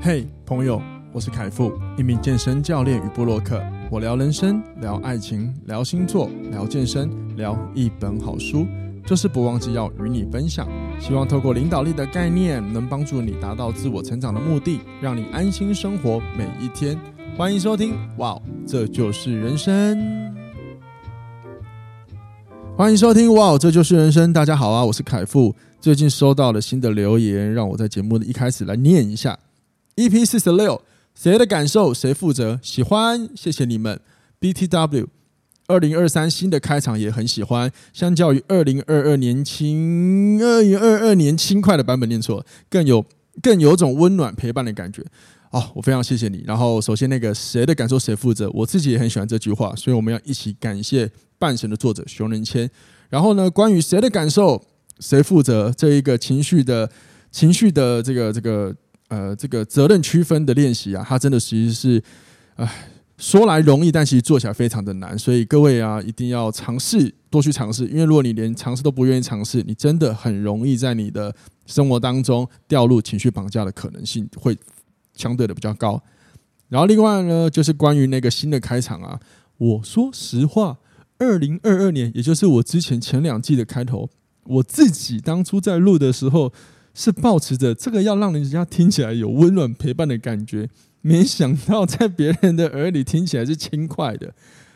嘿，朋友，我是凯富，一名健身教练与部落客。我聊人生，聊爱情，聊星座，聊健身，聊一本好书，就是不忘记要与你分享。希望透过领导力的概念，能帮助你达到自我成长的目的，让你安心生活每一天。欢迎收听，哇，这就是人生。欢迎收听，哇，这就是人生。大家好啊，我是凯富。最近收到了新的留言，让我在节目的一开始来念一下。EP 四十六，谁的感受谁负责？喜欢，谢谢你们。BTW，二零二三新的开场也很喜欢。相较于二零二二年轻，二零二二年轻快的版本念错了，更有更有种温暖陪伴的感觉。哦，我非常谢谢你。然后，首先那个谁的感受谁负责？我自己也很喜欢这句话，所以我们要一起感谢半神的作者熊仁谦。然后呢，关于谁的感受谁负责这一个情绪的情绪的这个这个。呃，这个责任区分的练习啊，它真的其实是，哎，说来容易，但其实做起来非常的难。所以各位啊，一定要尝试，多去尝试。因为如果你连尝试都不愿意尝试，你真的很容易在你的生活当中掉入情绪绑架的可能性会相对的比较高。然后另外呢，就是关于那个新的开场啊，我说实话，二零二二年，也就是我之前前两季的开头，我自己当初在录的时候。是抱持着这个要让人家听起来有温暖陪伴的感觉，没想到在别人的耳里听起来是轻快的，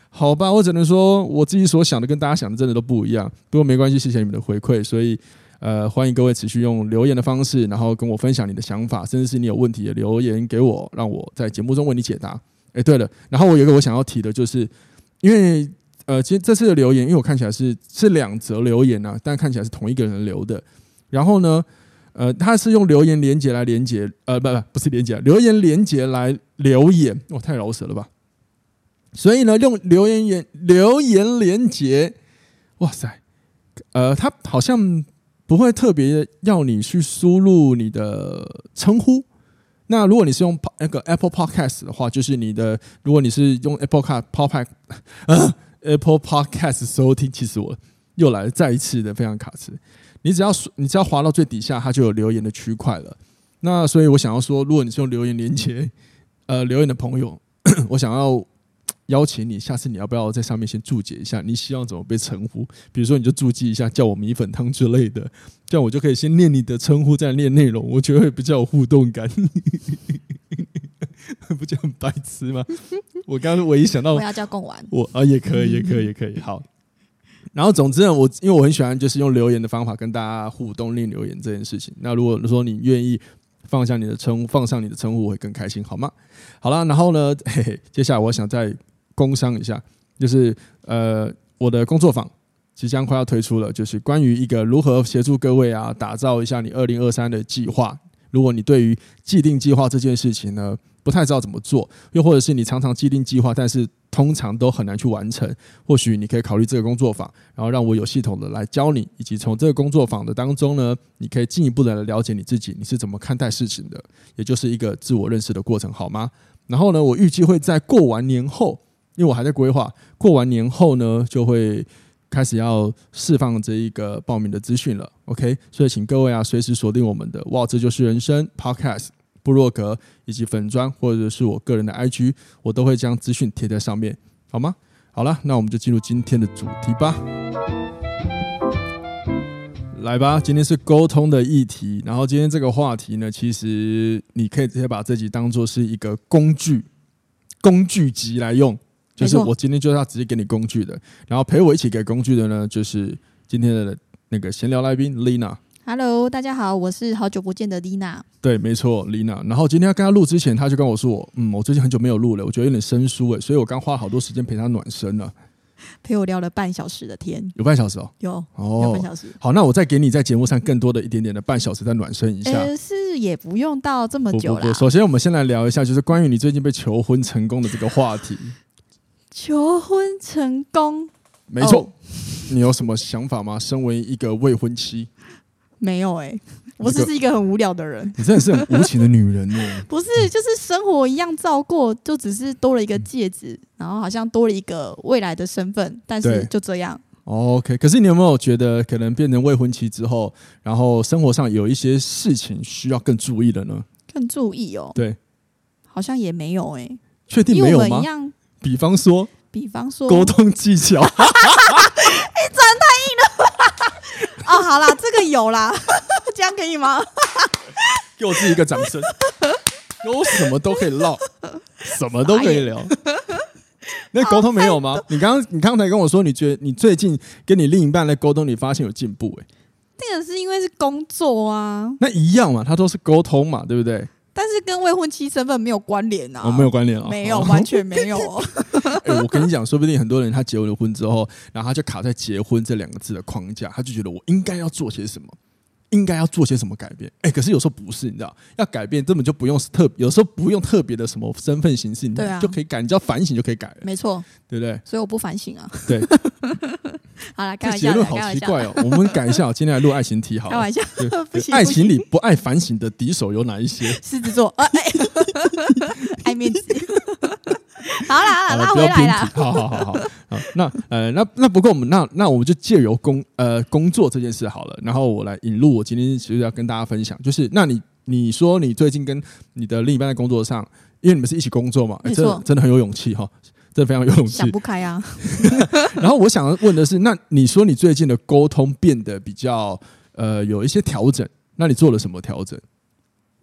好吧，我只能说我自己所想的跟大家想的真的都不一样。不过没关系，谢谢你们的回馈，所以呃，欢迎各位持续用留言的方式，然后跟我分享你的想法，甚至是你有问题的留言给我，让我在节目中为你解答。哎，对了，然后我有一个我想要提的，就是因为呃，其实这次的留言，因为我看起来是是两则留言啊，但看起来是同一个人留的，然后呢。呃，他是用留言连接来连接，呃，不不不是连接，留言连接来留言，哇，太饶舌了吧！所以呢，用留言言留言连接，哇塞，呃，他好像不会特别要你去输入你的称呼。那如果你是用那个 Apple Podcast 的话，就是你的，如果你是用 Apple Car Podcast，呃，Apple Podcast 收听，其实我又来再一次的非常卡词。你只要你只要滑到最底下，它就有留言的区块了。那所以我想要说，如果你是用留言连接，呃，留言的朋友，我想要邀请你，下次你要不要在上面先注解一下，你希望怎么被称呼？比如说，你就注记一下，叫我米粉汤之类的，这样我就可以先念你的称呼，再念内容，我觉得会比较有互动感。不就很白痴吗？我刚刚唯一想到，我要叫贡丸，我啊也可以，也可以，也可以，好。然后，总之呢，我因为我很喜欢就是用留言的方法跟大家互动，令留言这件事情。那如果说你愿意放下你的称呼，放上你的称呼，我会更开心，好吗？好了，然后呢，嘿嘿，接下来我想再工商一下，就是呃，我的工作坊即将快要推出了，就是关于一个如何协助各位啊，打造一下你二零二三的计划。如果你对于既定计划这件事情呢，不太知道怎么做，又或者是你常常既定计划，但是通常都很难去完成。或许你可以考虑这个工作坊，然后让我有系统的来教你，以及从这个工作坊的当中呢，你可以进一步的来了解你自己，你是怎么看待事情的，也就是一个自我认识的过程，好吗？然后呢，我预计会在过完年后，因为我还在规划，过完年后呢，就会开始要释放这一个报名的资讯了。OK，所以请各位啊，随时锁定我们的哇，这就是人生 Podcast。部落格以及粉砖，或者是我个人的 IG，我都会将资讯贴在上面，好吗？好了，那我们就进入今天的主题吧。来吧，今天是沟通的议题。然后今天这个话题呢，其实你可以直接把这集当做是一个工具，工具集来用。就是我今天就是要直接给你工具的，然后陪我一起给工具的呢，就是今天的那个闲聊来宾 Lina。Hello，大家好，我是好久不见的丽娜。对，没错，丽娜。然后今天要跟她录之前，她就跟我说：“嗯，我最近很久没有录了，我觉得有点生疏哎，所以我刚花了好多时间陪她暖身了，陪我聊了半小时的天，有半小时哦，有哦，有半小时。好，那我再给你在节目上更多的一点点的半小时，再暖身一下。呃，是也不用到这么久了。首先，我们先来聊一下，就是关于你最近被求婚成功的这个话题。求婚成功，没错。哦，你有什么想法吗？身为一个未婚妻。没有哎、欸，我只是一个很无聊的人。你真的是很无情的女人哦。不是，就是生活一样照过，就只是多了一个戒指，然后好像多了一个未来的身份，但是就这样。OK，可是你有没有觉得，可能变成未婚妻之后，然后生活上有一些事情需要更注意的呢？更注意哦。对，好像也没有哎、欸，确定没有吗？比方说，比方说沟通技巧。哎、欸，转太硬了吧？哦，好啦，这个有啦，这样可以吗？给我自己一个掌声。我什么都可以唠，什么都可以聊。那沟通没有吗？你刚刚你刚才跟我说，你觉得你最近跟你另一半的沟通，你发现有进步？哎，那个是因为是工作啊，那一样嘛，他都是沟通嘛，对不对？但是跟未婚妻身份没有关联啊，哦，没有关联啊，没有，完全没有。哎，我跟你讲，说不定很多人他结了婚之后，然后他就卡在结婚这两个字的框架，他就觉得我应该要做些什么。应该要做些什么改变？哎、欸，可是有时候不是，你知道，要改变根本就不用特，有时候不用特别的什么身份形式，你就可以改，你只要反省就可以改了。没错，对不对？所以我不反省啊。对，好了，这结论好奇怪哦。我们改一下，今天来录爱情题好了。开玩笑，爱情里不爱反省的敌手有哪一些？狮子座，哎、爱面子。好啦，好啦，拉回来啦。好好好好好，那呃，那那不过我们那那我们就借由工呃工作这件事好了，然后我来引入我今天其实要跟大家分享，就是那你你说你最近跟你的另一半在工作上，因为你们是一起工作嘛，欸、真的真的很有勇气哈，真的非常有勇气。想不开啊。然后我想要问的是，那你说你最近的沟通变得比较呃有一些调整，那你做了什么调整？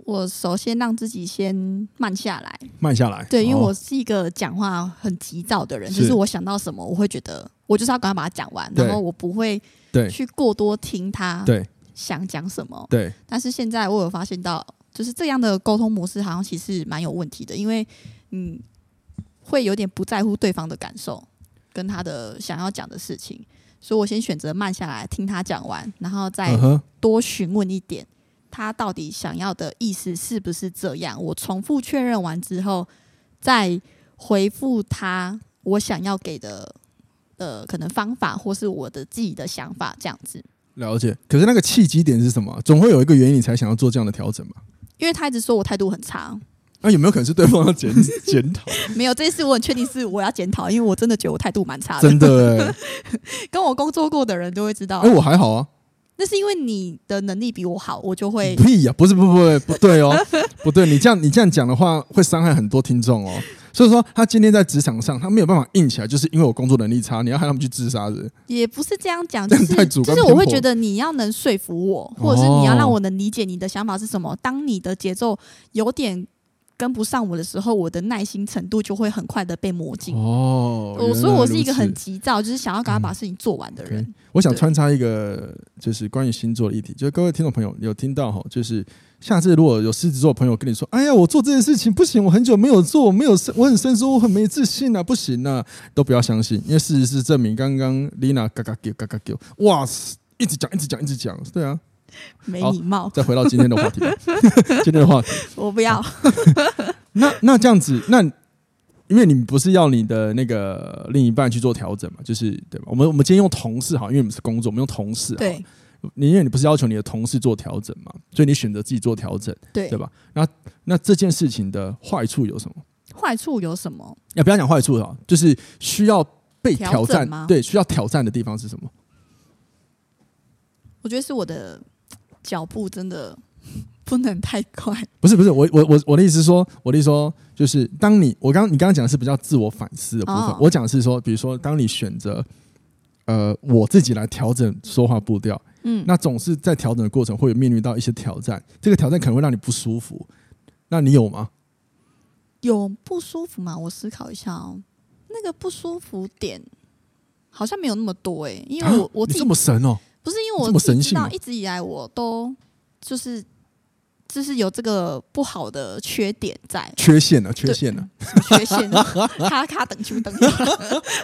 我首先让自己先慢下来，慢下来。对，因为我是一个讲话很急躁的人，哦、就是我想到什么，我会觉得我就是要赶快把它讲完，然后我不会去过多听他想讲什么。对。但是现在我有发现到，就是这样的沟通模式好像其实蛮有问题的，因为嗯，会有点不在乎对方的感受跟他的想要讲的事情，所以我先选择慢下来听他讲完，然后再多询问一点。他到底想要的意思是不是这样？我重复确认完之后，再回复他我想要给的呃可能方法，或是我的自己的想法，这样子。了解。可是那个契机点是什么？总会有一个原因，你才想要做这样的调整吧？因为他一直说我态度很差。那、啊、有没有可能是对方要检检讨？没有，这次我很确定是我要检讨，因为我真的觉得我态度蛮差的。真的、欸，跟我工作过的人都会知道。哎、欸，我还好啊。那是因为你的能力比我好，我就会屁呀、啊！不是，不不不，不对哦，不对，你这样你这样讲的话会伤害很多听众哦。所以说，他今天在职场上他没有办法硬起来，就是因为我工作能力差，你要害他们去自杀的。也不是这样讲，就是就是我会觉得你要能说服我，或者是你要让我能理解你的想法是什么。当你的节奏有点。跟不上我的时候，我的耐心程度就会很快的被磨尽。哦，我所以我是一个很急躁，就是想要赶快把事情做完的人。嗯 okay. 我想穿插一个，就是关于星座的议题，就是各位听众朋友有听到哈，就是下次如果有狮子座的朋友跟你说，哎呀，我做这件事情不行，我很久没有做，没有我很生疏，我很没自信啊，不行啊，都不要相信，因为事实是证明，刚刚 Lina 嘎嘎叫嘎嘎叫，哇，一直讲一直讲一直讲，对啊。没礼貌。再回到今天的话题。今天的话题，我不要。那那这样子，那因为你不是要你的那个另一半去做调整嘛？就是对吧？我们我们今天用同事哈，因为我们是工作，我们用同事。对。你因为你不是要求你的同事做调整嘛？所以你选择自己做调整，对对吧？那那这件事情的坏处有什么？坏处有什么？要不要讲坏处哈，就是需要被挑战吗？对，需要挑战的地方是什么？我觉得是我的。脚步真的 不能太快。不是不是，我我我我的意思是说，我的意思说，就是当你我刚你刚刚讲的是比较自我反思的部分，哦、我讲的是说，比如说，当你选择呃我自己来调整说话步调，嗯，那总是在调整的过程会有面临到一些挑战，这个挑战可能会让你不舒服。那你有吗？有不舒服吗？我思考一下哦，那个不舒服点好像没有那么多哎、欸，因为我、啊、我自己这么神哦。不是因为我知道，一直以来我都就是就是有这个不好的缺点在，缺陷了，缺陷了，缺陷了，卡卡等球等，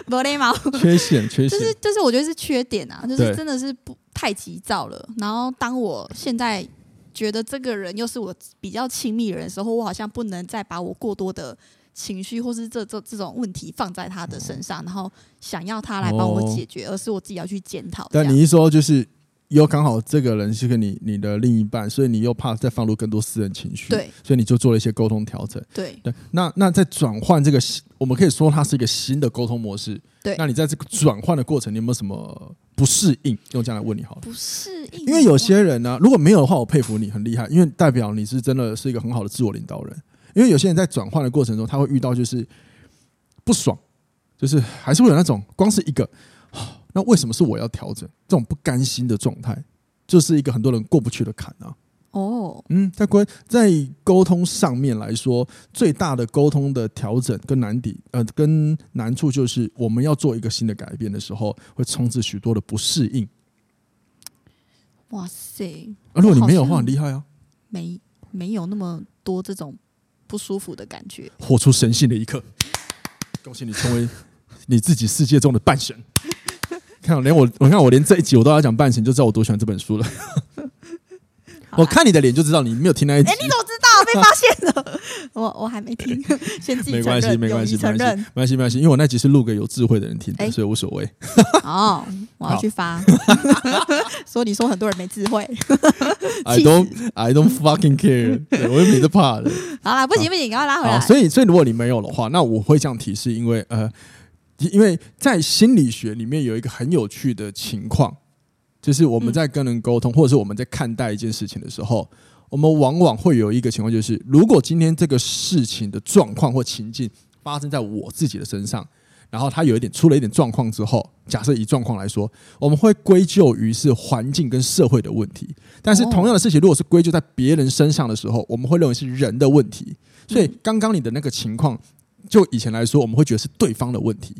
没礼貌，缺陷，缺陷，就是就是我觉得是缺点啊，就是真的是不太急躁了。然后当我现在觉得这个人又是我比较亲密的人的时候，我好像不能再把我过多的。情绪或是这这这种问题放在他的身上，然后想要他来帮我解决，而是我自己要去检讨。但你一说就是又刚好这个人是跟你你的另一半，所以你又怕再放入更多私人情绪，对，所以你就做了一些沟通调整，对对。那那在转换这个，我们可以说它是一个新的沟通模式，对。那你在这个转换的过程，你有没有什么不适应？用这样来问你好了，不适应，因为有些人呢、啊，如果没有的话，我佩服你，很厉害，因为代表你是真的是一个很好的自我领导人。因为有些人在转换的过程中，他会遇到就是不爽，就是还是会有那种光是一个。那为什么是我要调整这种不甘心的状态？就是一个很多人过不去的坎啊。哦，嗯，在关在沟通上面来说，最大的沟通的调整跟难底，呃，跟难处就是我们要做一个新的改变的时候，会充斥许多的不适应。哇塞！啊如果你没有的话，很厉害啊。没没有那么多这种不舒服的感觉。活出神性的一刻，恭喜你成为你自己世界中的半神。看，连我，我看我连这一集我都要讲半神，就知道我多喜欢这本书了。我看你的脸就知道你没有听那一集。哎，你怎么知道？被发现了。我我还没听，先自己没关系，没关系，没关系，没关系，没关系。因为我那集是录给有智慧的人听的，所以无所谓。哦，我要去发，说你说很多人没智慧。I don't, I don't fucking care。我又没得怕的。好啦，不行不行，赶快拉回来。所以，所以如果你没有的话，那我会这样提示，因为呃。因为在心理学里面有一个很有趣的情况，就是我们在跟人沟通，或者是我们在看待一件事情的时候，我们往往会有一个情况，就是如果今天这个事情的状况或情境发生在我自己的身上，然后它有一点出了一点状况之后，假设以状况来说，我们会归咎于是环境跟社会的问题。但是同样的事情，如果是归咎在别人身上的时候，我们会认为是人的问题。所以刚刚你的那个情况，就以前来说，我们会觉得是对方的问题。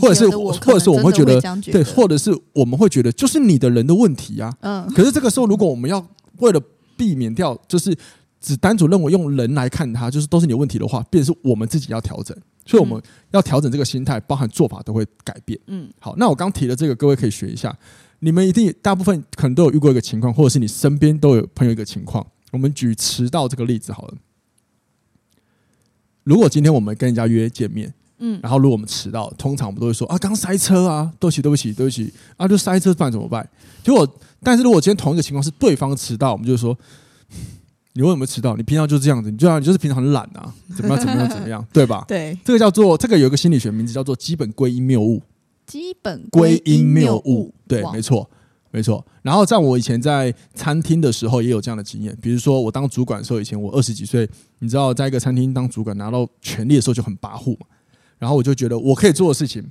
或者是，或者是我们会觉得，对，或者是我们会觉得，就是你的人的问题呀。嗯。可是这个时候，如果我们要为了避免掉，就是只单纯认为用人来看他，就是都是你的问题的话，便是我们自己要调整。所以我们要调整这个心态，包含做法都会改变。嗯。好，那我刚提的这个，各位可以学一下。你们一定大部分可能都有遇过一个情况，或者是你身边都有朋友一个情况。我们举迟到这个例子好了。如果今天我们跟人家约见面。嗯，然后如果我们迟到，通常我们都会说啊，刚塞车啊，对不起，对不起，对不起啊，就塞车，不然怎么办？结果，但是如果今天同一个情况是对方迟到，我们就说，你为什么迟到？你平常就是这样子，你就像你就是平常很懒啊，怎么样，怎么样，怎么样，对吧？对，这个叫做这个有一个心理学名字叫做基本归因谬误。基本归因谬误，对，没错。没错，然后在我以前在餐厅的时候也有这样的经验，比如说我当主管的时候，以前我二十几岁，你知道，在一个餐厅当主管拿到权力的时候就很跋扈嘛。然后我就觉得我可以做的事情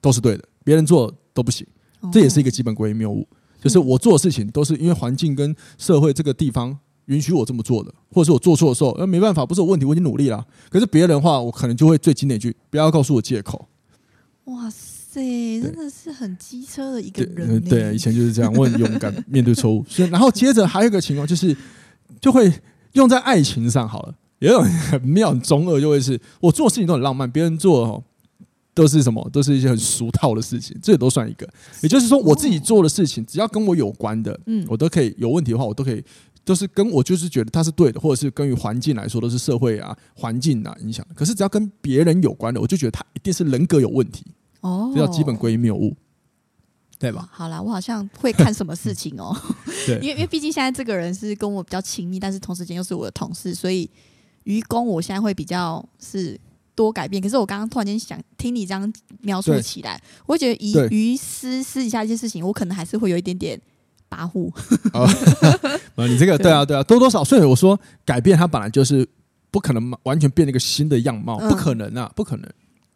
都是对的，别人做都不行，这也是一个基本归因谬误。就是我做的事情都是因为环境跟社会这个地方允许我这么做的，或者是我做错的时候，那，没办法，不是我问题，我已经努力了。可是别人的话，我可能就会最经典一句：不要告诉我借口。哇塞，真的是很机车的一个人。对，对，以前就是这样，我很勇敢面对错误。所以，然后接着还有一个情况就是，就会用在爱情上好了。有一种很妙、很中二，就会是我做事情都很浪漫，别人做哦都是什么，都是一些很俗套的事情，这也都算一个。也就是说，我自己做的事情，只要跟我有关的，嗯，我都可以有问题的话，我都可以都是跟我就是觉得它是对的，或者是根于环境来说都是社会啊、环境啊影响。可是只要跟别人有关的，我就觉得他一定是人格有问题哦，这叫基本归因谬误，对吧？好啦，我好像会看什么事情哦，对，因为因为毕竟现在这个人是跟我比较亲密，但是同时间又是我的同事，所以。于公，我现在会比较是多改变。可是我刚刚突然间想听你这样描述起来，我会觉得以于私私底下一些事情，我可能还是会有一点点跋扈。哦，你这个对啊对啊，多多少，所以我说改变它本来就是不可能完全变那个新的样貌，不可能啊，不可能。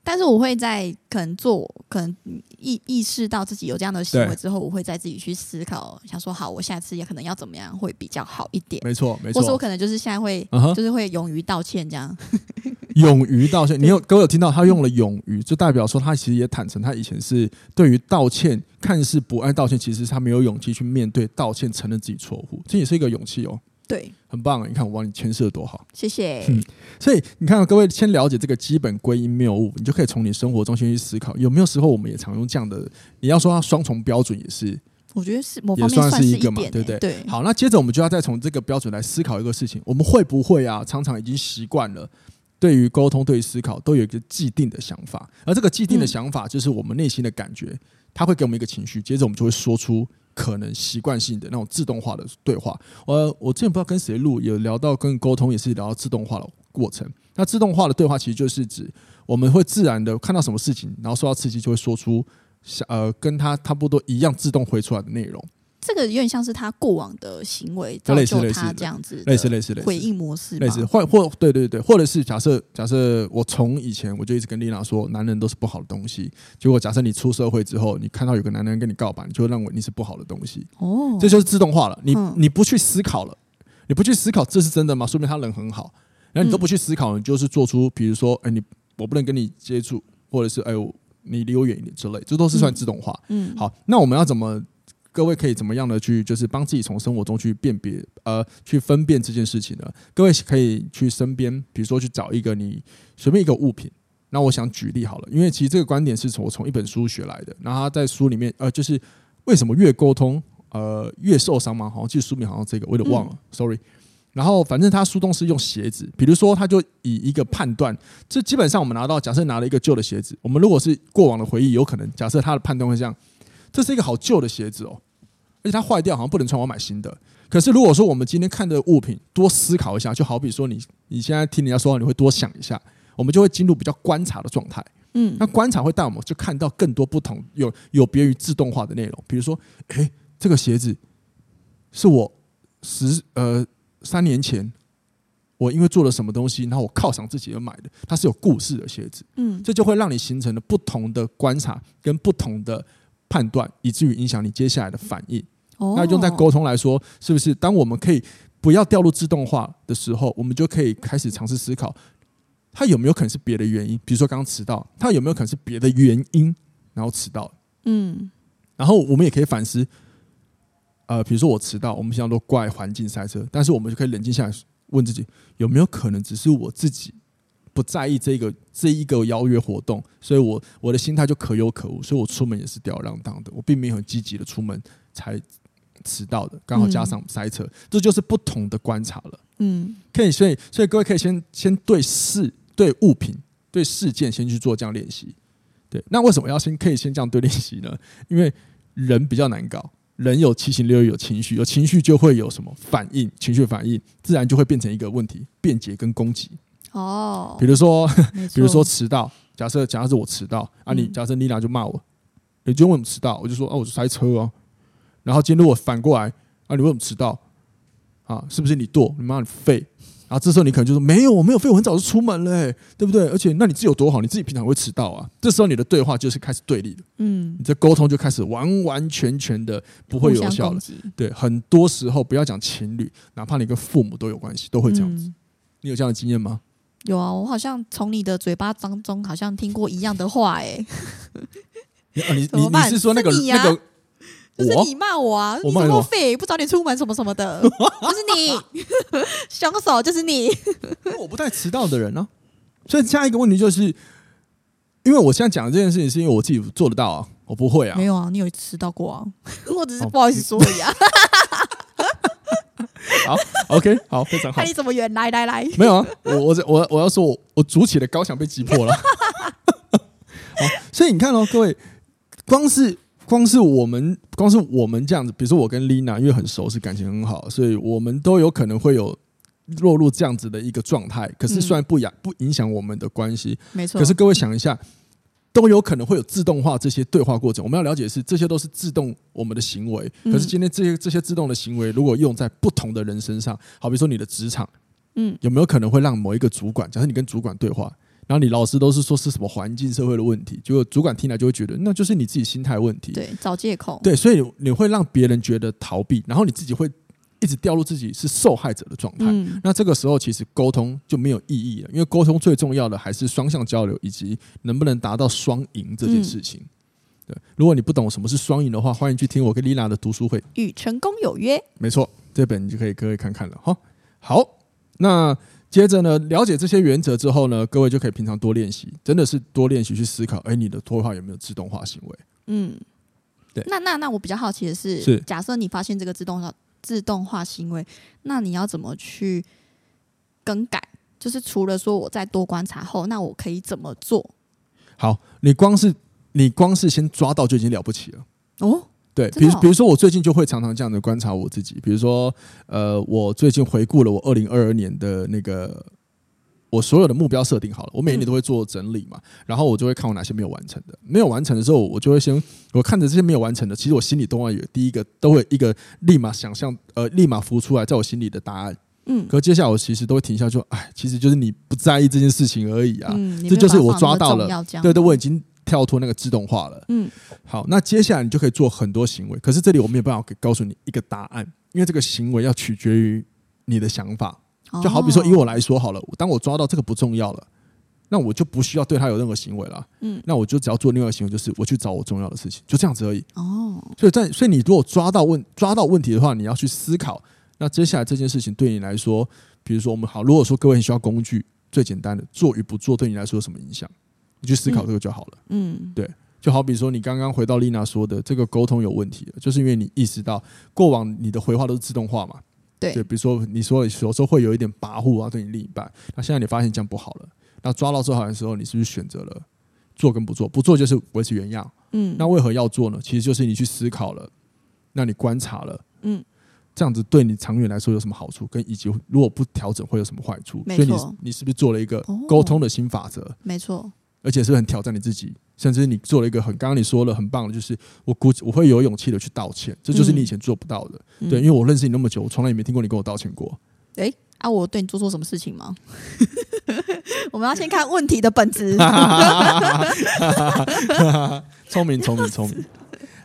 但是我会在可能做，可能意意识到自己有这样的行为之后，我会再自己去思考，想说好，我下次也可能要怎么样会比较好一点。没错，没错。或者我可能就是现在会，uh huh、就是会勇于道歉这样。勇于道歉，你有各位有听到他用了勇于，就代表说他其实也坦诚，他以前是对于道歉看似不爱道歉，其实他没有勇气去面对道歉，承认自己错误，这也是一个勇气哦。对，很棒啊！你看我帮你诠释的多好，谢谢。嗯，所以你看，各位先了解这个基本归因谬误，你就可以从你生活中先去思考，有没有时候我们也常用这样的？你要说它双重标准也是，我觉得是某方面算是一个嘛，对不对？对。好，那接着我们就要再从这个标准来思考一个事情：我们会不会啊，常常已经习惯了对于沟通、对于思考，都有一个既定的想法，而这个既定的想法就是我们内心的感觉，它会给我们一个情绪，接着我们就会说出可能习惯性的那种自动化的对话。呃我之前不知道跟谁录，有聊到跟沟通，也是聊到自动化的过程。那自动化的对话其实就是指我们会自然的看到什么事情，然后受到刺激就会说出，呃，跟他差不多一样自动回出来的内容。这个有点像是他过往的行为造就他这样子，类似类似类似回应模式，类似或或对对对，或者是假设假设我从以前我就一直跟丽娜说，男人都是不好的东西。结果假设你出社会之后，你看到有个男人跟你告白，你就会认为你是不好的东西。哦，这就是自动化了。你你不去思考了，你不去思考这是真的吗？说明他人很好。然后你都不去思考，你就是做出比如说，哎，你我不能跟你接触，或者是哎，你离我远一点之类，这都是算自动化。嗯，好，那我们要怎么？各位可以怎么样的去，就是帮自己从生活中去辨别，呃，去分辨这件事情呢？各位可以去身边，比如说去找一个你随便一个物品。那我想举例好了，因为其实这个观点是从我从一本书学来的。然后他在书里面，呃，就是为什么越沟通，呃，越受伤吗？好像记得书名好像这个，我有点忘了、嗯、，sorry。然后反正他书中是用鞋子，比如说他就以一个判断，这基本上我们拿到，假设拿了一个旧的鞋子，我们如果是过往的回忆，有可能假设他的判断会这样。这是一个好旧的鞋子哦，而且它坏掉，好像不能穿，我买新的。可是如果说我们今天看的物品多思考一下，就好比说你你现在听人家说话，你会多想一下，我们就会进入比较观察的状态。嗯，那观察会带我们就看到更多不同有有别于自动化的内容，比如说，诶，这个鞋子是我十呃三年前我因为做了什么东西，然后我犒赏自己而买的，它是有故事的鞋子。嗯，这就会让你形成了不同的观察跟不同的。判断，以至于影响你接下来的反应。Oh. 那用在沟通来说，是不是？当我们可以不要掉入自动化的时候，我们就可以开始尝试思考，他有没有可能是别的原因？比如说刚刚迟到，他有没有可能是别的原因，然后迟到？嗯。然后我们也可以反思，呃，比如说我迟到，我们现在都怪环境塞车，但是我们就可以冷静下来，问自己，有没有可能只是我自己？不在意这个这一个邀约活动，所以我我的心态就可有可无，所以我出门也是吊儿郎当的，我并没有很积极的出门才迟到的，刚好加上塞车，嗯、这就是不同的观察了。嗯，可以，所以所以各位可以先先对事、对物品、对事件先去做这样练习。对，那为什么要先可以先这样对练习呢？因为人比较难搞，人有七情六欲，有情绪，有情绪就会有什么反应，情绪反应自然就会变成一个问题，辩解跟攻击。哦，比如说，比如说迟到，假设假设是我迟到啊，你假设妮娜就骂我，你就问我迟到，我就说啊，我是塞车哦。然后今天如果反过来啊，你为什么迟到啊？是不是你惰？你妈你废？然后这时候你可能就说没有，我没有废，我很早就出门了，对不对？而且那你自己有多好？你自己平常会迟到啊？这时候你的对话就是开始对立的，嗯，你这沟通就开始完完全全的不会有效了。对，很多时候不要讲情侣，哪怕你跟父母都有关系，都会这样子。你有这样的经验吗？有啊，我好像从你的嘴巴当中好像听过一样的话 哎。你你你是说那个那个？就是你骂我啊！你这么废，不早点出门什么什么的，就是你凶手，就是你。我不太迟到的人呢，所以下一个问题就是，因为我现在讲的这件事情是因为我自己做得到啊，我不会啊。没有啊，你有迟到过啊？我只是不好意思说而已啊。好，OK，好，非常好。看你怎么圆，来来来，没有啊，我我我我要说我我筑起的高墙被击破了。好，所以你看哦，各位，光是光是我们光是我们这样子，比如说我跟 Lina，因为很熟，是感情很好，所以我们都有可能会有落入这样子的一个状态。可是虽然不影不影响我们的关系，没错。可是各位想一下。都有可能会有自动化这些对话过程。我们要了解的是，这些都是自动我们的行为。可是今天这些这些自动的行为，如果用在不同的人身上，好比说你的职场，嗯，有没有可能会让某一个主管，假设你跟主管对话，然后你老师都是说是什么环境社会的问题，结果主管听来就会觉得那就是你自己心态问题，对，找借口，对，所以你会让别人觉得逃避，然后你自己会。一直掉入自己是受害者的状态，嗯、那这个时候其实沟通就没有意义了，因为沟通最重要的还是双向交流以及能不能达到双赢这件事情。嗯、对，如果你不懂什么是双赢的话，欢迎去听我跟丽娜的读书会《与成功有约》。没错，这本你就可以各位看看了哈。好，那接着呢，了解这些原则之后呢，各位就可以平常多练习，真的是多练习去思考，哎，你的脱话有没有自动化行为？嗯，对。那那那我比较好奇的是，是假设你发现这个自动化。自动化行为，那你要怎么去更改？就是除了说我再多观察后，那我可以怎么做？好，你光是你光是先抓到就已经了不起了哦。对，比如比如说我最近就会常常这样的观察我自己，比如说呃，我最近回顾了我二零二二年的那个我所有的目标设定好了，我每一年都会做整理嘛，然后我就会看我哪些没有完成的，没有完成的时候，我就会先我看着这些没有完成的，其实我心里都会有第一个都会一个立马想象呃立马浮出来在我心里的答案。嗯，可接下来我其实都会停下，说哎，其实就是你不在意这件事情而已啊。嗯，这就是我抓到了，对对，我已经跳脱那个自动化了。嗯，好，那接下来你就可以做很多行为。可是这里我没有办法给告诉你一个答案，因为这个行为要取决于你的想法。就好比说，以我来说好了，当我抓到这个不重要了，那我就不需要对他有任何行为了。嗯，那我就只要做另外一个行为，就是我去找我重要的事情，就这样子而已。哦，所以在所以你如果抓到问抓到问题的话，你要去思考。那接下来这件事情对你来说，比如说我们好，如果说各位很需要工具，最简单的做与不做对你来说有什么影响？你去思考这个就好了。嗯，对，就好比说你刚刚回到丽娜说的，这个沟通有问题了，就是因为你意识到过往你的回话都是自动化嘛。对，比如说你说有时候会有一点跋扈啊，对你另一半，那现在你发现这样不好了，那抓到这好的时候，你是不是选择了做跟不做？不做就是维持原样。嗯，那为何要做呢？其实就是你去思考了，那你观察了，嗯。这样子对你长远来说有什么好处？跟以及如果不调整会有什么坏处？所以你你是不是做了一个沟通的新法则？没错，而且是很挑战你自己，甚至你做了一个很刚刚你说了很棒的，就是我估计我会有勇气的去道歉，这就是你以前做不到的。对，因为我认识你那么久，我从来也没听过你跟我道歉过。诶，啊，我对你做错什么事情吗？我们要先看问题的本质。聪明，聪明，聪明。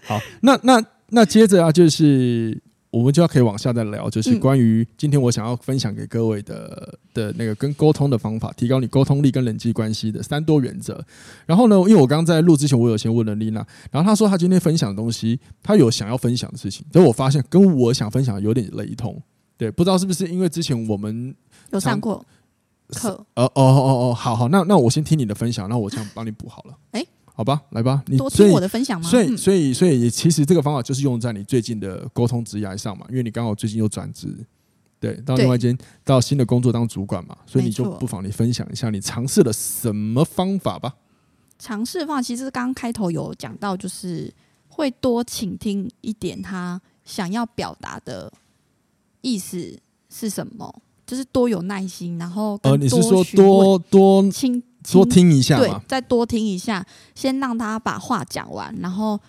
好，那那那接着啊，就是。我们就要可以往下再聊，就是关于今天我想要分享给各位的的那个跟沟通的方法，提高你沟通力跟人际关系的三多原则。然后呢，因为我刚刚在录之前，我有先问了丽娜，然后她说她今天分享的东西，她有想要分享的事情，所以我发现跟我想分享有点雷同。对，不知道是不是因为之前我们有上过课？呃哦哦哦，好好，那那我先听你的分享，那我这样帮你补好了。哎。好吧，来吧，你多听我的分享吗？所以，所以，所以，其实这个方法就是用在你最近的沟通职涯上嘛，因为你刚好最近又转职，对，到另外一间到新的工作当主管嘛，所以你就不妨你分享一下你尝试了什么方法吧。尝试的话，其实刚开头有讲到，就是会多倾听一点他想要表达的意思是什么，就是多有耐心，然后呃，你是说多多倾。多听一下，对，再多听一下，先让他把话讲完，然后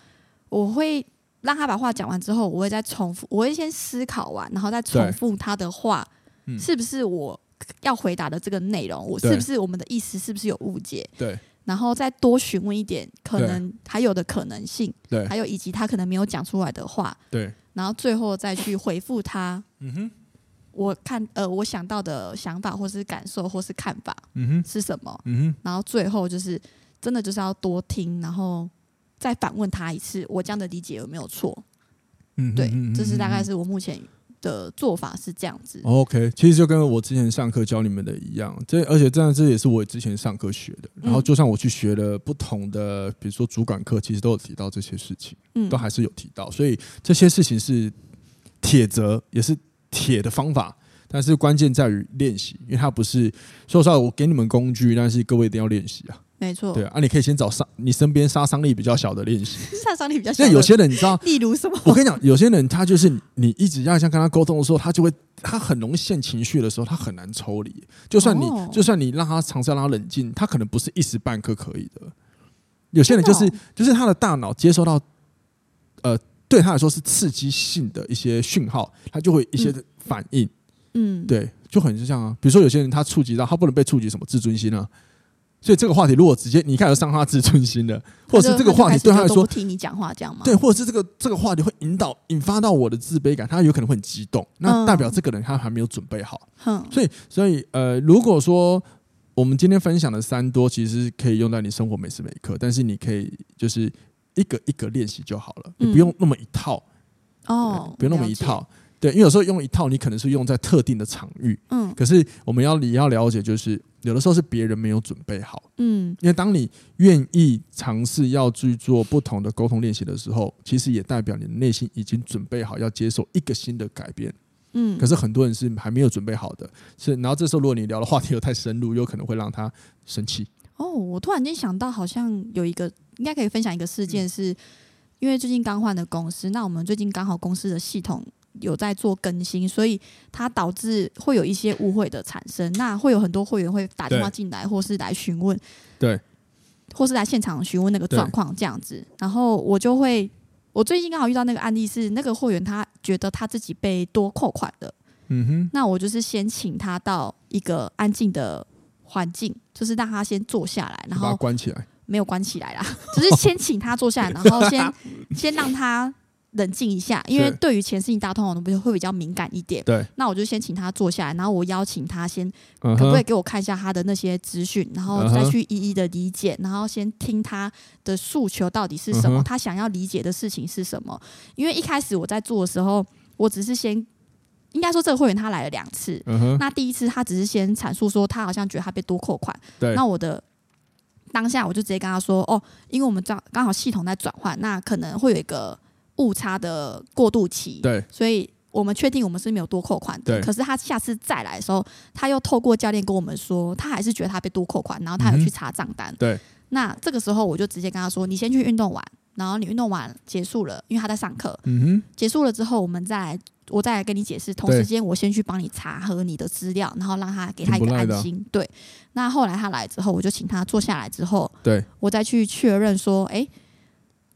我会让他把话讲完之后，我会再重复，我会先思考完，然后再重复他的话，是不是我要回答的这个内容？我是不是我们的意思是不是有误解？对，然后再多询问一点可能还有的可能性，对，还有以及他可能没有讲出来的话，对，然后最后再去回复他。嗯哼。我看呃，我想到的想法，或是感受，或是看法，嗯哼，是什么？嗯哼，然后最后就是真的就是要多听，然后再反问他一次，我这样的理解有没有错？嗯，对，这是大概是我目前的做法是这样子。OK，其实就跟我之前上课教你们的一样，这而且这样这也是我之前上课学的。然后就算我去学了不同的，比如说主管课，其实都有提到这些事情，嗯，都还是有提到，所以这些事情是铁则，也是。铁的方法，但是关键在于练习，因为它不是说实话，我给你们工具，但是各位一定要练习啊。没错，对啊，你可以先找杀你身边杀伤力比较小的练习，杀伤力比较小。那有些人你知道，例如什么？我跟你讲，有些人他就是你一直要像跟他沟通的时候，他就会他很容易陷情绪的时候，他很难抽离。就算你、哦、就算你让他尝试让他冷静，他可能不是一时半刻可以的。有些人就是、哦、就是他的大脑接收到呃。对他来说是刺激性的一些讯号，他就会一些反应。嗯，对，就很像啊。比如说有些人他触及到，他不能被触及什么自尊心啊。所以这个话题如果直接你开始伤他自尊心的，或者是这个话题对他来说，听你讲话这样吗？对，或者是这个这个话题会引导引发到我的自卑感，他有可能会很激动。那代表这个人他还没有准备好。嗯，所以所以呃，如果说我们今天分享的三多，其实可以用在你生活每时每刻，但是你可以就是。一个一个练习就好了，你不用那么一套哦，不用那么一套。对，因为有时候用一套，你可能是用在特定的场域，嗯。可是我们要你要了解，就是有的时候是别人没有准备好，嗯。因为当你愿意尝试要去做不同的沟通练习的时候，其实也代表你的内心已经准备好要接受一个新的改变，嗯，可是很多人是还没有准备好的，是然后这时候如果你聊的话题又太深入，有可能会让他生气。哦，我突然间想到，好像有一个应该可以分享一个事件是，是因为最近刚换的公司，那我们最近刚好公司的系统有在做更新，所以它导致会有一些误会的产生，那会有很多会员会打电话进来，或是来询问，对，或是来现场询问那个状况这样子，然后我就会，我最近刚好遇到那个案例是，那个会员他觉得他自己被多扣款了，嗯哼，那我就是先请他到一个安静的。环境就是让他先坐下来，然后关起来，没有关起来啦，只是先请他坐下来，然后先 先让他冷静一下，因为对于钱事情大通，我都会比较敏感一点。对，那我就先请他坐下来，然后我邀请他先可不可以给我看一下他的那些资讯，然后再去一一的理解，然后先听他的诉求到底是什么，他想要理解的事情是什么。因为一开始我在做的时候，我只是先。应该说，这个会员他来了两次。嗯、那第一次他只是先阐述说，他好像觉得他被多扣款。对。那我的当下我就直接跟他说：“哦，因为我们刚刚好系统在转换，那可能会有一个误差的过渡期。对。所以我们确定我们是没有多扣款的。对。可是他下次再来的时候，他又透过教练跟我们说，他还是觉得他被多扣款，然后他有去查账单。对、嗯。那这个时候我就直接跟他说：“你先去运动完，然后你运动完结束了，因为他在上课。嗯哼。结束了之后，我们再来。”我再来跟你解释，同时间我先去帮你查核你的资料，然后让他给他一个安心。对，那后来他来之后，我就请他坐下来之后，对，我再去确认说，哎、欸，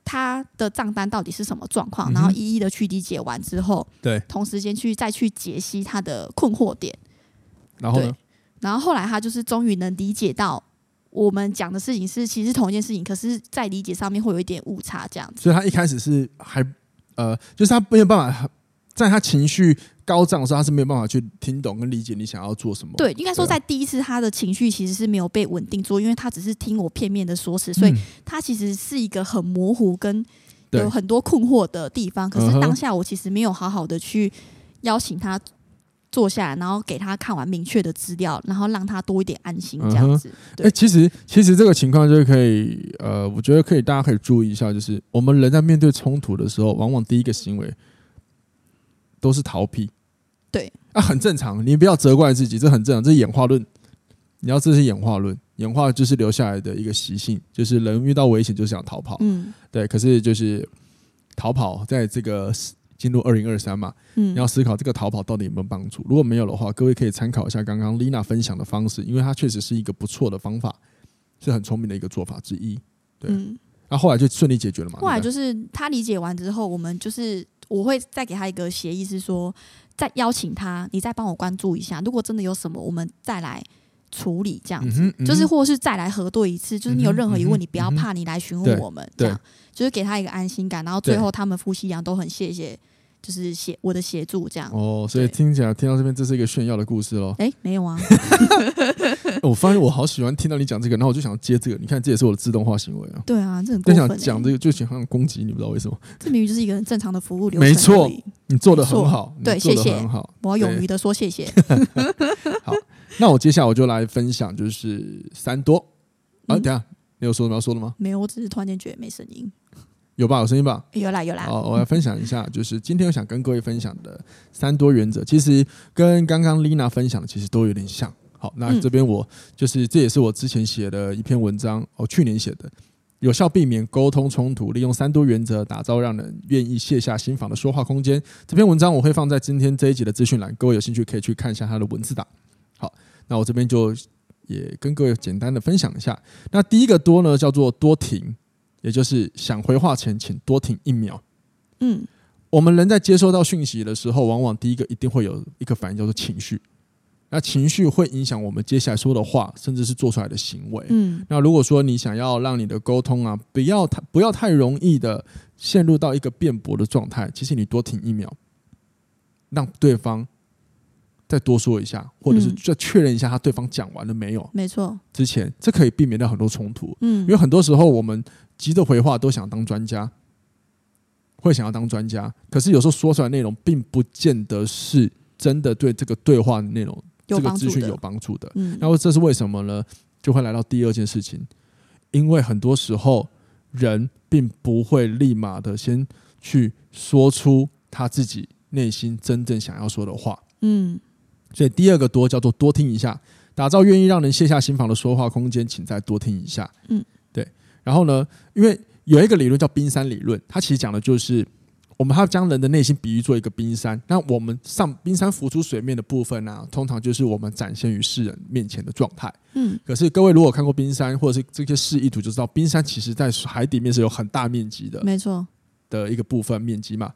他的账单到底是什么状况，然后一一的去理解完之后，对，同时间去再去解析他的困惑点。然后呢？然后后来他就是终于能理解到我们讲的事情是其实同一件事情，可是在理解上面会有一点误差这样子。所以他一开始是还呃，就是他没有办法。在他情绪高涨的时候，他是没有办法去听懂跟理解你想要做什么。对，应该说在第一次他的情绪其实是没有被稳定住，因为他只是听我片面的说辞，所以他其实是一个很模糊跟有很多困惑的地方。可是当下我其实没有好好的去邀请他坐下来，然后给他看完明确的资料，然后让他多一点安心这样子。哎、欸，其实其实这个情况就是可以，呃，我觉得可以，大家可以注意一下，就是我们人在面对冲突的时候，往往第一个行为。都是逃避，对啊，很正常。你不要责怪自己，这很正常，这是演化论。你要这是演化论，演化就是留下来的一个习性，就是人遇到危险就想逃跑。嗯，对。可是就是逃跑，在这个进入二零二三嘛，嗯，你要思考这个逃跑到底有没有帮助。如果没有的话，各位可以参考一下刚刚丽娜分享的方式，因为它确实是一个不错的方法，是很聪明的一个做法之一。对，那、嗯啊、后来就顺利解决了嘛。后来就是他理解完之后，我们就是。我会再给他一个协议，是说再邀请他，你再帮我关注一下。如果真的有什么，我们再来处理这样子，嗯嗯、就是或是再来核对一次。就是你有任何疑问，你不要怕，你来询问我们，这样就是给他一个安心感。然后最后他们夫妻俩都很谢谢。就是协我的协助这样哦，所以听起来听到这边，这是一个炫耀的故事喽。哎、欸，没有啊，我发现我好喜欢听到你讲这个，然后我就想接这个。你看，这也是我的自动化行为啊。对啊，这很过分、欸。想讲这个，就想攻击你，不知道为什么。这明明就是一个很正常的服务流程。没错，你做的很好，对，谢谢，很好。我要勇于的说谢谢。好，那我接下来我就来分享，就是三多。啊，等下，你有说什么要说的吗？没有，我只是突然间觉得没声音。有吧，有声音吧？有啦，有啦。好，我来分享一下，就是今天我想跟各位分享的三多原则，其实跟刚刚丽娜分享的其实都有点像。好，那这边我就是这也是我之前写的一篇文章，哦，去年写的，有效避免沟通冲突，利用三多原则打造让人愿意卸下心防的说话空间。这篇文章我会放在今天这一集的资讯栏，各位有兴趣可以去看一下它的文字档。好，那我这边就也跟各位简单的分享一下。那第一个多呢，叫做多停。也就是想回话前，请多停一秒。嗯，我们人在接收到讯息的时候，往往第一个一定会有一个反应，叫做情绪。那情绪会影响我们接下来说的话，甚至是做出来的行为。嗯，那如果说你想要让你的沟通啊，不要太不要太容易的陷入到一个辩驳的状态，其实你多停一秒，让对方再多说一下，或者是再确认一下他对方讲完了没有？没错，之前这可以避免掉很多冲突。嗯，因为很多时候我们。急着回话都想当专家，会想要当专家，可是有时候说出来内容并不见得是真的对这个对话内容、这个资讯有帮助的。嗯，那这是为什么呢？就会来到第二件事情，因为很多时候人并不会立马的先去说出他自己内心真正想要说的话。嗯，所以第二个多叫做多听一下，打造愿意让人卸下心防的说话空间，请再多听一下。嗯，对。然后呢，因为有一个理论叫冰山理论，它其实讲的就是。我们还要将人的内心比喻做一个冰山，那我们上冰山浮出水面的部分呢、啊，通常就是我们展现于世人面前的状态。嗯，可是各位如果看过冰山或者是这些示意图，就知道冰山其实在海底面是有很大面积的，没错，的一个部分面积嘛。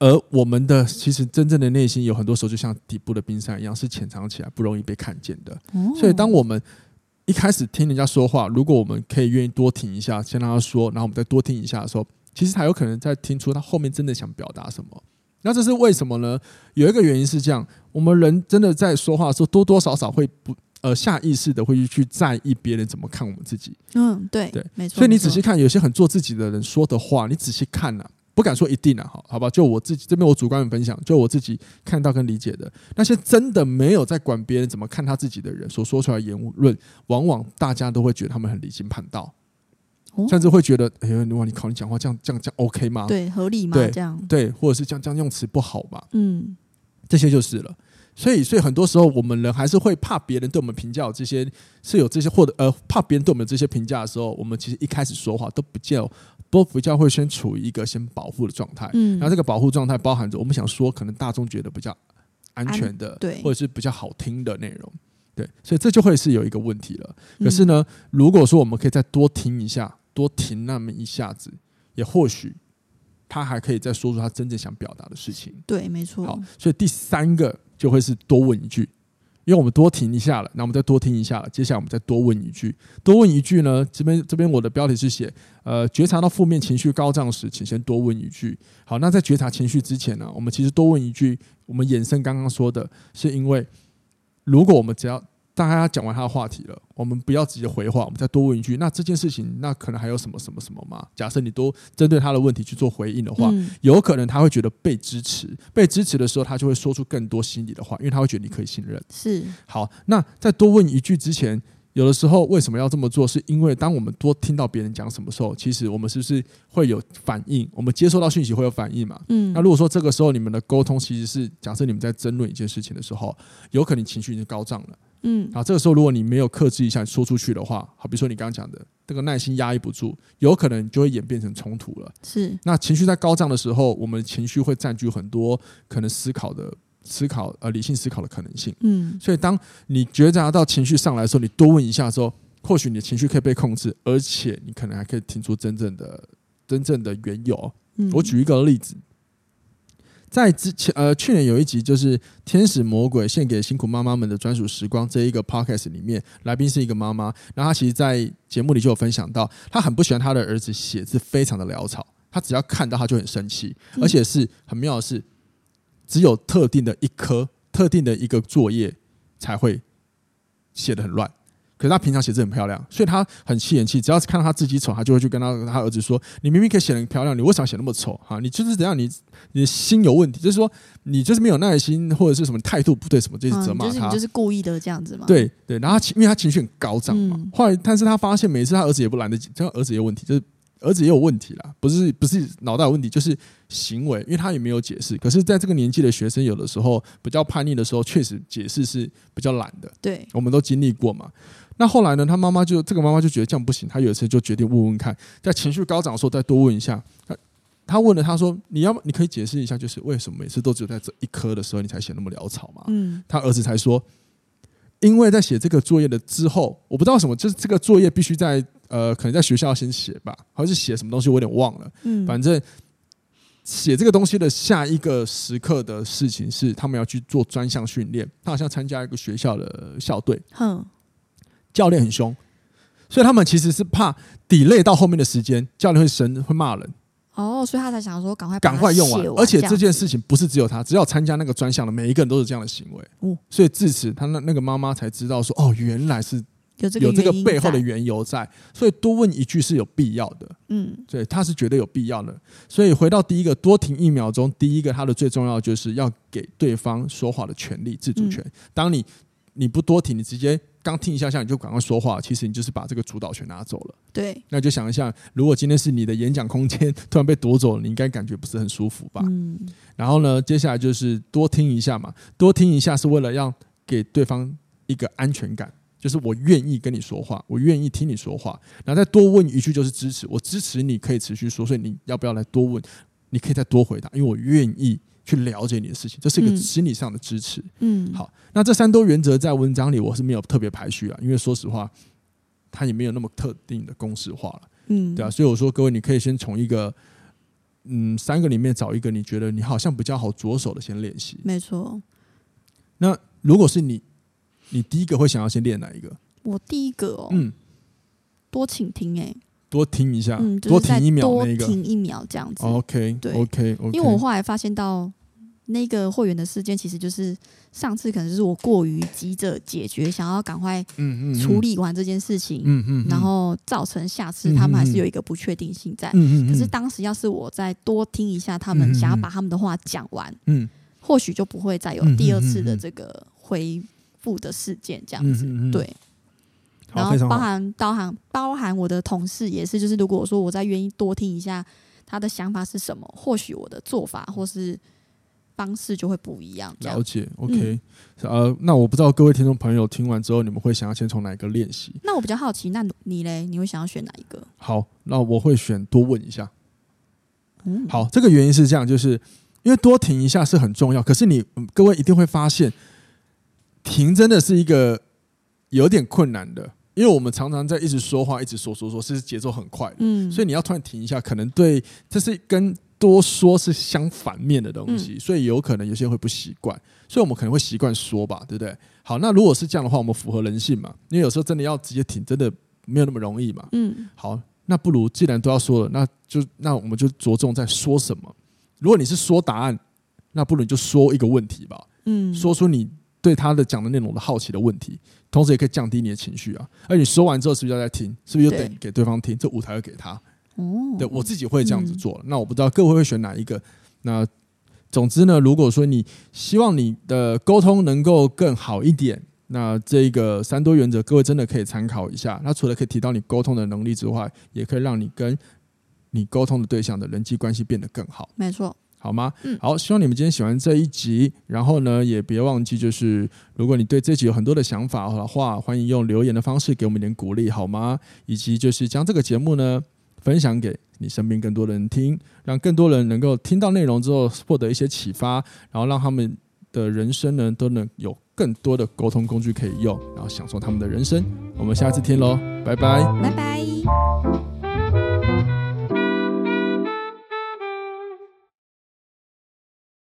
而我们的其实真正的内心，有很多时候就像底部的冰山一样，是潜藏起来不容易被看见的。所以，当我们一开始听人家说话，如果我们可以愿意多听一下，先让他说，然后我们再多听一下的时候。其实他有可能在听出他后面真的想表达什么，那这是为什么呢？有一个原因是这样：我们人真的在说话的时候，多多少少会不呃下意识的会去在意别人怎么看我们自己。嗯，对对，没错。所以你仔细看，有些很做自己的人说的话，你仔细看呐，不敢说一定啊，好好吧？就我自己这边我主观的分享，就我自己看到跟理解的那些真的没有在管别人怎么看他自己的人所说出来的言论，往往大家都会觉得他们很离经叛道。甚至会觉得，哎呀，哇，你考你讲话这样这样这样 OK 吗？对，合理吗？对，这样对，或者是这样这样用词不好吧？嗯，这些就是了。所以，所以很多时候我们人还是会怕别人对我们评价有这些是有这些，或者呃，怕别人对我们有这些评价的时候，我们其实一开始说话都不叫都比较会先处于一个先保护的状态。嗯，然后这个保护状态包含着我们想说可能大众觉得比较安全的，对，或者是比较好听的内容。对，所以这就会是有一个问题了。可是呢，如果说我们可以再多听一下。多停那么一下子，也或许他还可以再说出他真正想表达的事情。对，没错。好，所以第三个就会是多问一句，因为我们多停一下了，那我们再多听一下。接下来我们再多问一句，多问一句呢？这边这边我的标题是写呃，觉察到负面情绪高涨时，请先多问一句。好，那在觉察情绪之前呢，我们其实多问一句，我们衍生刚刚说的是因为，如果我们只要。大家讲完他的话题了，我们不要直接回话，我们再多问一句。那这件事情，那可能还有什么什么什么吗？假设你都针对他的问题去做回应的话，嗯、有可能他会觉得被支持，被支持的时候，他就会说出更多心里的话，因为他会觉得你可以信任。是。好，那在多问一句之前，有的时候为什么要这么做？是因为当我们多听到别人讲什么时候，其实我们是不是会有反应？我们接收到讯息会有反应嘛？嗯。那如果说这个时候你们的沟通其实是假设你们在争论一件事情的时候，有可能情绪已经高涨了。嗯，啊，这个时候如果你没有克制一下说出去的话，好，比如说你刚刚讲的这个耐心压抑不住，有可能就会演变成冲突了。是，那情绪在高涨的时候，我们情绪会占据很多可能思考的思考呃理性思考的可能性。嗯，所以当你觉察到情绪上来的时候，你多问一下之后，或许你的情绪可以被控制，而且你可能还可以听出真正的真正的缘由。嗯，我举一个例子。在之前，呃，去年有一集就是《天使魔鬼献给辛苦妈妈们的专属时光》这一个 podcast 里面，来宾是一个妈妈，然后她其实，在节目里就有分享到，她很不喜欢她的儿子写字非常的潦草，她只要看到他就很生气，而且是很妙的是，只有特定的一科、特定的一个作业才会写的很乱。可是他平常写字很漂亮，所以他很气人气。只要是看到他自己丑，他就会去跟他他儿子说：“你明明可以写得很漂亮，你为什么写那么丑？哈，你就是怎样？你你的心有问题，就是说你就是没有耐心，或者是什么态度不对，什么就是责骂他。就是你就是故意的这样子嘛。对对，然后他因为他情绪很高涨嘛，后来但是他发现每次他儿子也不懒得及，这样儿子也有问题，就是。儿子也有问题啦，不是不是脑袋有问题，就是行为，因为他也没有解释。可是，在这个年纪的学生，有的时候比较叛逆的时候，确实解释是比较懒的。对，我们都经历过嘛。那后来呢？他妈妈就这个妈妈就觉得这样不行，他有一次就决定问问看，在情绪高涨的时候再多问一下。他他问了，他说：“你要你可以解释一下，就是为什么每次都只有在这一科的时候你才写那么潦草嘛？”嗯，他儿子才说。因为在写这个作业的之后，我不知道什么，就是这个作业必须在呃，可能在学校先写吧，还是写什么东西，我有点忘了。嗯，反正写这个东西的下一个时刻的事情是，他们要去做专项训练。他好像参加一个学校的校队，哼，教练很凶，所以他们其实是怕 delay 到后面的时间，教练会生会骂人。哦，所以他才想说赶快赶快用完，而且这件事情不是只有他，只要参加那个专项的每一个人都是这样的行为。哦，所以至此他那那个妈妈才知道说，哦，原来是有这个背后的缘由在，所以多问一句是有必要的。嗯，对，他是觉得有必要的。所以回到第一个，多停一秒钟。第一个，他的最重要就是要给对方说话的权利、自主权。当你你不多停，你直接刚听一下下你就赶快说话，其实你就是把这个主导权拿走了。对，那就想一下，如果今天是你的演讲空间突然被夺走了，你应该感觉不是很舒服吧？嗯。然后呢，接下来就是多听一下嘛，多听一下是为了让给对方一个安全感。就是我愿意跟你说话，我愿意听你说话，然后再多问一句就是支持，我支持你可以持续说，所以你要不要来多问？你可以再多回答，因为我愿意去了解你的事情，这是一个心理上的支持。嗯，好，那这三多原则在文章里我是没有特别排序啊，因为说实话，它也没有那么特定的公式化了。嗯，对啊，所以我说各位，你可以先从一个嗯三个里面找一个你觉得你好像比较好着手的先练习。没错。那如果是你。你第一个会想要先练哪一个？我第一个哦，嗯，多倾听哎，多听一下，嗯，多停一秒，多停一秒这样子。OK，对，OK，因为我后来发现到那个会员的事件，其实就是上次可能就是我过于急着解决，想要赶快处理完这件事情，嗯嗯，然后造成下次他们还是有一个不确定性在。嗯嗯。可是当时要是我再多听一下他们，想要把他们的话讲完，嗯，或许就不会再有第二次的这个回。复的事件这样子，对，然后包含包含包含我的同事也是，就是如果说我再愿意多听一下他的想法是什么，或许我的做法或是方式就会不一样。了解，OK，、嗯、呃，那我不知道各位听众朋友听完之后，你们会想要先从哪一个练习？那我比较好奇，那你嘞，你会想要选哪一个？好，那我会选多问一下。嗯，好，这个原因是这样，就是因为多停一下是很重要，可是你各位一定会发现。停真的是一个有点困难的，因为我们常常在一直说话，一直说说说，是节奏很快，嗯，所以你要突然停一下，可能对这是跟多说是相反面的东西，所以有可能有些人会不习惯，所以我们可能会习惯说吧，对不对？好，那如果是这样的话，我们符合人性嘛？因为有时候真的要直接挺，真的没有那么容易嘛，嗯，好，那不如既然都要说了，那就那我们就着重在说什么。如果你是说答案，那不如你就说一个问题吧，嗯，说出你。对他的讲的内容的好奇的问题，同时也可以降低你的情绪啊。而你说完之后，是不是要再听？是不是又得给对方听？这舞台会给他。哦，对，我自己会这样子做。嗯、那我不知道各位会选哪一个。那总之呢，如果说你希望你的沟通能够更好一点，那这个三多原则，各位真的可以参考一下。那除了可以提到你沟通的能力之外，也可以让你跟你沟通的对象的人际关系变得更好。没错。好吗？嗯，好，希望你们今天喜欢这一集，然后呢，也别忘记，就是如果你对这集有很多的想法的话，欢迎用留言的方式给我们一点鼓励，好吗？以及就是将这个节目呢分享给你身边更多的人听，让更多人能够听到内容之后获得一些启发，然后让他们的人生呢都能有更多的沟通工具可以用，然后享受他们的人生。我们下次听喽，拜拜，拜拜。